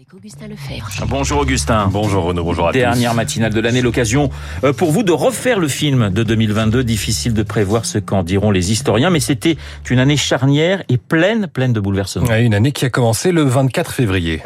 avec Augustin Lefebvre. Bonjour Augustin. Bonjour Renaud, bonjour à Dernière matinale de l'année, l'occasion euh, pour vous de refaire le film de 2022. Difficile de prévoir ce qu'en diront les historiens, mais c'était une année charnière et pleine, pleine de bouleversements. Une année qui a commencé le 24 février.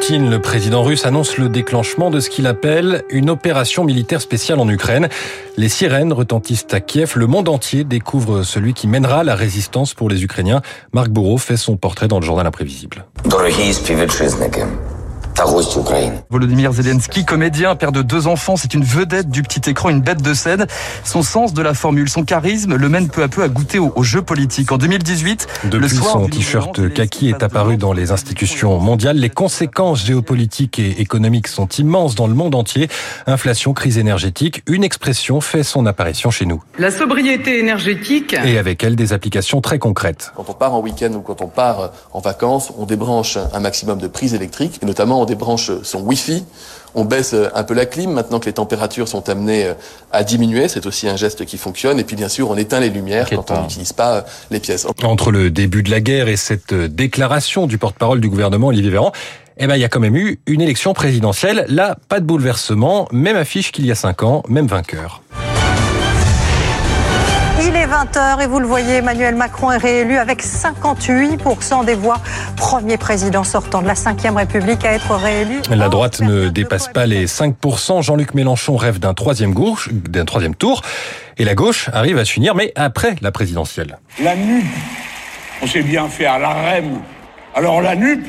Poutine, le président russe, annonce le déclenchement de ce qu'il appelle une opération militaire spéciale en Ukraine. Les sirènes retentissent à Kiev. Le monde entier découvre celui qui mènera la résistance pour les Ukrainiens. Marc Bourreau fait son portrait dans le journal imprévisible. Volodymyr Zelensky, comédien, père de deux enfants, c'est une vedette du petit écran, une bête de scène. Son sens de la formule, son charisme le mène peu à peu à goûter au, jeu politique. En 2018, depuis son t-shirt kaki est apparu dans les institutions mondiales. Les conséquences géopolitiques et économiques sont immenses dans le monde entier. Inflation, crise énergétique, une expression fait son apparition chez nous. La sobriété énergétique. Et avec elle, des applications très concrètes. Quand on part en week-end ou quand on part en vacances, on débranche un maximum de prises électriques, et notamment on débranche son Wi-Fi. On baisse un peu la clim maintenant que les températures sont amenées à diminuer. C'est aussi un geste qui fonctionne. Et puis bien sûr, on éteint les lumières quand on n'utilise pas les pièces. Entre le début de la guerre et cette déclaration du porte-parole du gouvernement, Olivier Véran, eh ben, il y a quand même eu une élection présidentielle. Là, pas de bouleversement, même affiche qu'il y a cinq ans, même vainqueur. Il est 20h et vous le voyez, Emmanuel Macron est réélu avec 58% des voix. Premier président sortant de la 5e République à être réélu. La droite ne dépasse pas les 5%. Jean-Luc Mélenchon rêve d'un troisième gauche, d'un troisième tour. Et la gauche arrive à s'unir, mais après la présidentielle. La NUP, on sait bien faire la REM. Alors la NUP,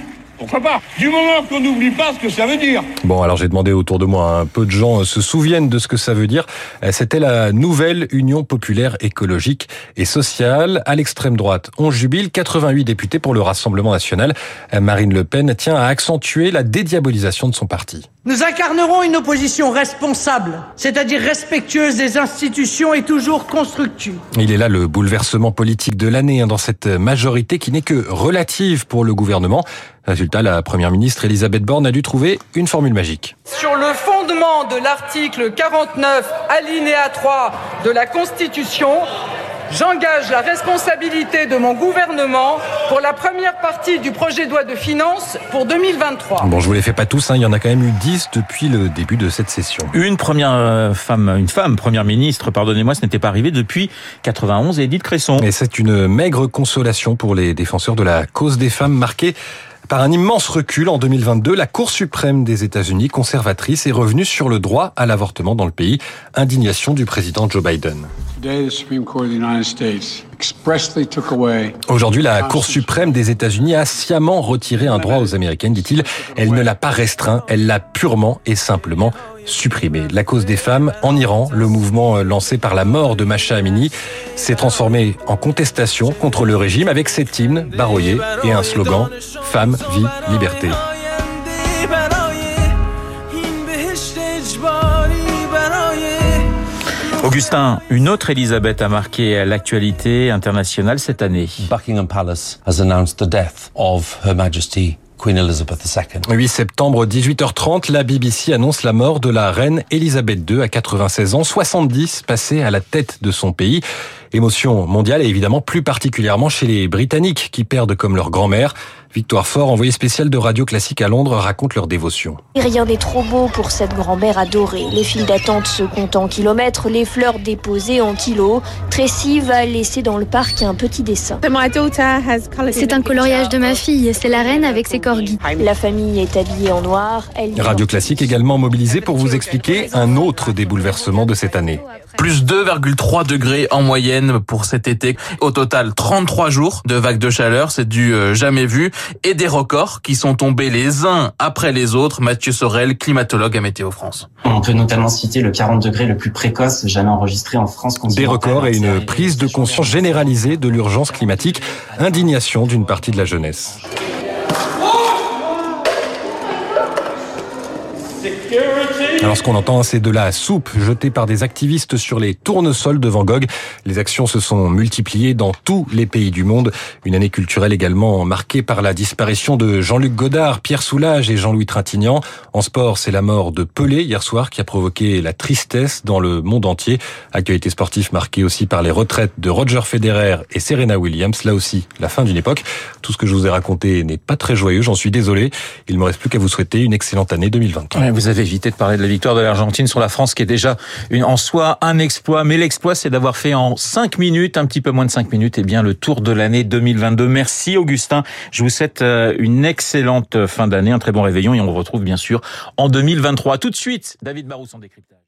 Du moment qu'on n'oublie pas ce que ça veut dire. Bon, alors j'ai demandé autour de moi, un peu de gens se souviennent de ce que ça veut dire. Euh, C'était la nouvelle Union populaire écologique et sociale. À l'extrême droite, on jubile 88 députés pour le Rassemblement national. Euh, Marine Le Pen tient à accentuer la dédiabolisation de son parti. Nous incarnerons une opposition responsable, c'est-à-dire respectueuse des institutions et toujours constructive. Il est là le bouleversement politique de l'année hein, dans cette majorité qui n'est que relative pour le gouvernement. Résultat, la première ministre Elisabeth Borne a dû trouver une formule magique. Sur le fondement de l'article 49, alinéa 3 de la Constitution, j'engage la responsabilité de mon gouvernement pour la première partie du projet de loi de finances pour 2023. Bon, je vous les fais pas tous, hein, il y en a quand même eu 10 depuis le début de cette session. Une première euh, femme, une femme première ministre, pardonnez-moi, ce n'était pas arrivé depuis 91 et Edith Cresson. Et c'est une maigre consolation pour les défenseurs de la cause des femmes marquée par un immense recul en 2022. La Cour suprême des États-Unis, conservatrice, est revenue sur le droit à l'avortement dans le pays. Indignation du président Joe Biden. Aujourd'hui, la Cour suprême des États-Unis a sciemment retiré un droit aux Américaines, dit-il. Elle ne l'a pas restreint, elle l'a purement et simplement supprimé. La cause des femmes en Iran, le mouvement euh, lancé par la mort de Masha Amini, s'est transformé en contestation contre le régime avec cet hymne baroyé et un slogan Femme, vie, liberté. Augustin, une autre Elisabeth a marqué l'actualité internationale cette année. Buckingham Palace has announced the death of Her Majesty Queen Elizabeth II. 8 septembre, 18h30, la BBC annonce la mort de la reine Elisabeth II à 96 ans, 70 passés à la tête de son pays. Émotion mondiale et évidemment plus particulièrement chez les Britanniques qui perdent comme leur grand-mère. Victoire Fort, envoyé spécial de Radio Classique à Londres, raconte leur dévotion. Rien n'est trop beau pour cette grand-mère adorée. Les files d'attente se comptent en kilomètres, les fleurs déposées en kilos. Tracy va laisser dans le parc un petit dessin. C'est un coloriage de ma fille, c'est la reine avec ses La famille est habillée en noir. Elle Radio Classique également mobilisé pour vous expliquer un autre des bouleversements de cette année. Plus 2,3 degrés en moyenne pour cet été. Au total, 33 jours de vagues de chaleur, c'est du euh, jamais vu. Et des records qui sont tombés les uns après les autres. Mathieu Sorel, climatologue à Météo France. On peut notamment citer le 40 degrés le plus précoce jamais enregistré en France Des records et une prise de conscience généralisée de l'urgence climatique, indignation d'une partie de la jeunesse. Alors ce qu'on entend, c'est de la soupe jetée par des activistes sur les tournesols de Van Gogh. Les actions se sont multipliées dans tous les pays du monde. Une année culturelle également marquée par la disparition de Jean-Luc Godard, Pierre Soulages et Jean-Louis Trintignant. En sport, c'est la mort de Pelé hier soir qui a provoqué la tristesse dans le monde entier. Actualité sportive marquée aussi par les retraites de Roger Federer et Serena Williams. Là aussi, la fin d'une époque. Tout ce que je vous ai raconté n'est pas très joyeux, j'en suis désolé. Il me reste plus qu'à vous souhaiter une excellente année 2023. Vous avez évité de parler de la victoire de l'Argentine sur la France, qui est déjà une, en soi un exploit. Mais l'exploit, c'est d'avoir fait en 5 minutes, un petit peu moins de 5 minutes, et eh bien le tour de l'année 2022. Merci Augustin. Je vous souhaite euh, une excellente fin d'année, un très bon réveillon, et on vous retrouve bien sûr en 2023. Tout de suite, David Barrous en décryptage.